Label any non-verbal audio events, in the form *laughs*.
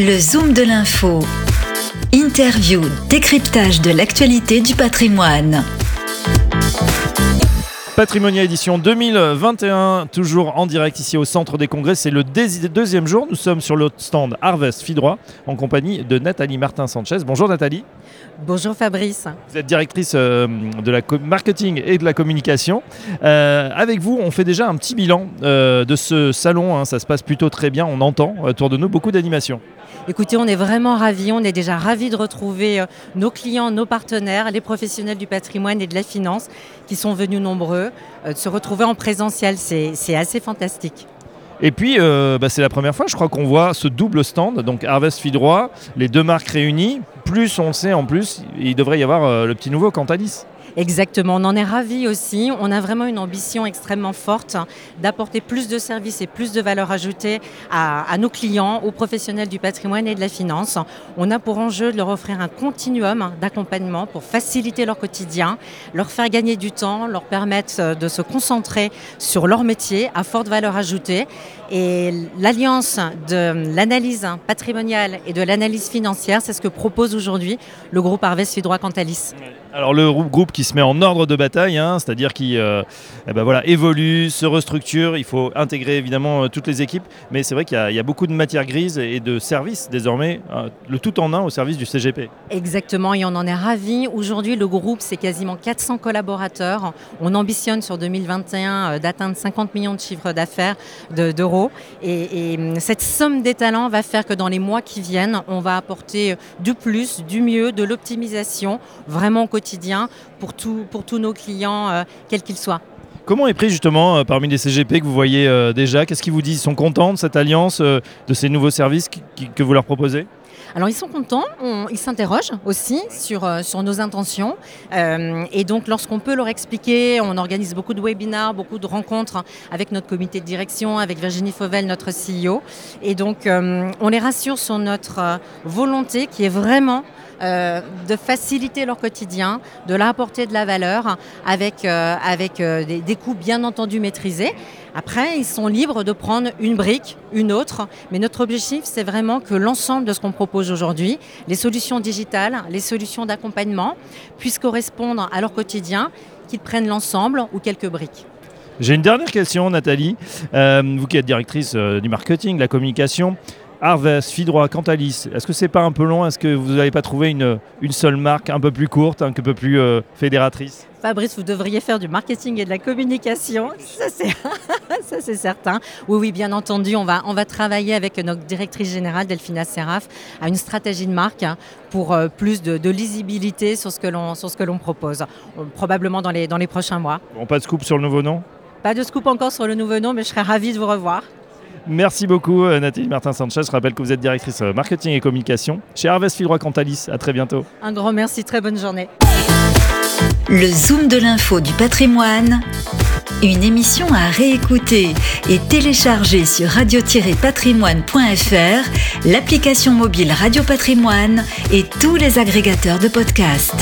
Le Zoom de l'info. Interview, décryptage de l'actualité du patrimoine. Patrimonia édition 2021, toujours en direct ici au Centre des Congrès. C'est le deuxième jour. Nous sommes sur le stand Harvest Fidroit en compagnie de Nathalie Martin-Sanchez. Bonjour Nathalie. Bonjour Fabrice. Vous êtes directrice euh, de la marketing et de la communication. Euh, avec vous, on fait déjà un petit bilan euh, de ce salon. Hein. Ça se passe plutôt très bien. On entend autour de nous beaucoup d'animations. Écoutez, on est vraiment ravis. On est déjà ravis de retrouver nos clients, nos partenaires, les professionnels du patrimoine et de la finance qui sont venus nombreux. de se retrouver en présentiel, c'est assez fantastique. Et puis, euh, bah, c'est la première fois, je crois, qu'on voit ce double stand, donc Harvest Fidroit, les deux marques réunies. Plus on sait en plus, il devrait y avoir euh, le petit nouveau Cantalis. Exactement, on en est ravis aussi. On a vraiment une ambition extrêmement forte d'apporter plus de services et plus de valeur ajoutée à, nos clients, aux professionnels du patrimoine et de la finance. On a pour enjeu de leur offrir un continuum d'accompagnement pour faciliter leur quotidien, leur faire gagner du temps, leur permettre de se concentrer sur leur métier à forte valeur ajoutée. Et l'alliance de l'analyse patrimoniale et de l'analyse financière, c'est ce que propose aujourd'hui le groupe Harvest Fidroit Cantalis. Alors le groupe qui se met en ordre de bataille, hein, c'est-à-dire qui euh, eh ben voilà, évolue, se restructure, il faut intégrer évidemment euh, toutes les équipes, mais c'est vrai qu'il y, a beaucoup de matières grises et de services désormais, euh, le tout en un au service du CGP. Exactement, et on en est ravis. Aujourd'hui, le groupe, c'est quasiment 400 collaborateurs. On ambitionne sur 2021 d'atteindre 50 millions de chiffres d'affaires d'euros. et, et, cette somme des talents va faire que dans les mois qui viennent, on va apporter du plus, du mieux, de l'optimisation, vraiment au quotidien pour, pour tous nos clients, euh, quels qu'ils soient. Comment est pris justement euh, parmi les CGP que vous voyez euh, déjà? Qu'est-ce qu'ils vous disent? Ils sont contents de cette alliance, de ces nouveaux services que vous leur proposez? Alors ils sont contents, ils s'interrogent aussi sur, sur nos intentions. et donc lorsqu'on peut leur expliquer, on organise beaucoup de webinars, beaucoup de rencontres avec notre comité de direction, avec Virginie Fauvel, notre CEO. Et donc on les rassure sur notre volonté qui est vraiment euh, de faciliter leur quotidien, de leur apporter de la valeur avec, euh, euh, des, coûts bien entendu maîtrisés. Après, ils sont libres de prendre une brique, une autre, mais notre objectif, c'est vraiment que l'ensemble de ce qu'on propose aujourd'hui, les solutions digitales, les solutions d'accompagnement, puissent correspondre à leur quotidien, qu'ils prennent l'ensemble ou quelques briques. J'ai une dernière question, Nathalie. vous qui êtes directrice du marketing, de la communication, Harvest, Fidroit, Cantalis, est-ce que c'est pas un peu long? Est-ce que vous n'avez pas trouvé une, une, seule marque un peu plus courte, un peu plus euh, fédératrice? Fabrice, vous devriez faire du marketing et de la communication, ça c'est *laughs* certain. Oui, oui, bien entendu, on va, on va travailler avec notre directrice générale, Delphina Seraf, à une stratégie de marque hein, pour euh, plus de, lisibilité sur ce que l'on propose, euh, probablement dans les, dans les prochains mois. Bon, pas de scoop sur le nouveau nom? Pas de scoop encore sur le nouveau nom, mais je serais ravie de vous revoir. Merci beaucoup euh, Nathalie Martin-Sanchez. Je rappelle que vous êtes directrice euh, marketing et communication chez Harvest Fidroit Cantalis. À très bientôt. Un grand merci, très bonne journée. Le Zoom de l'info du patrimoine. Une émission à réécouter et télécharger sur radio-patrimoine.fr, l'application mobile Radio Patrimoine et tous les agrégateurs de podcasts.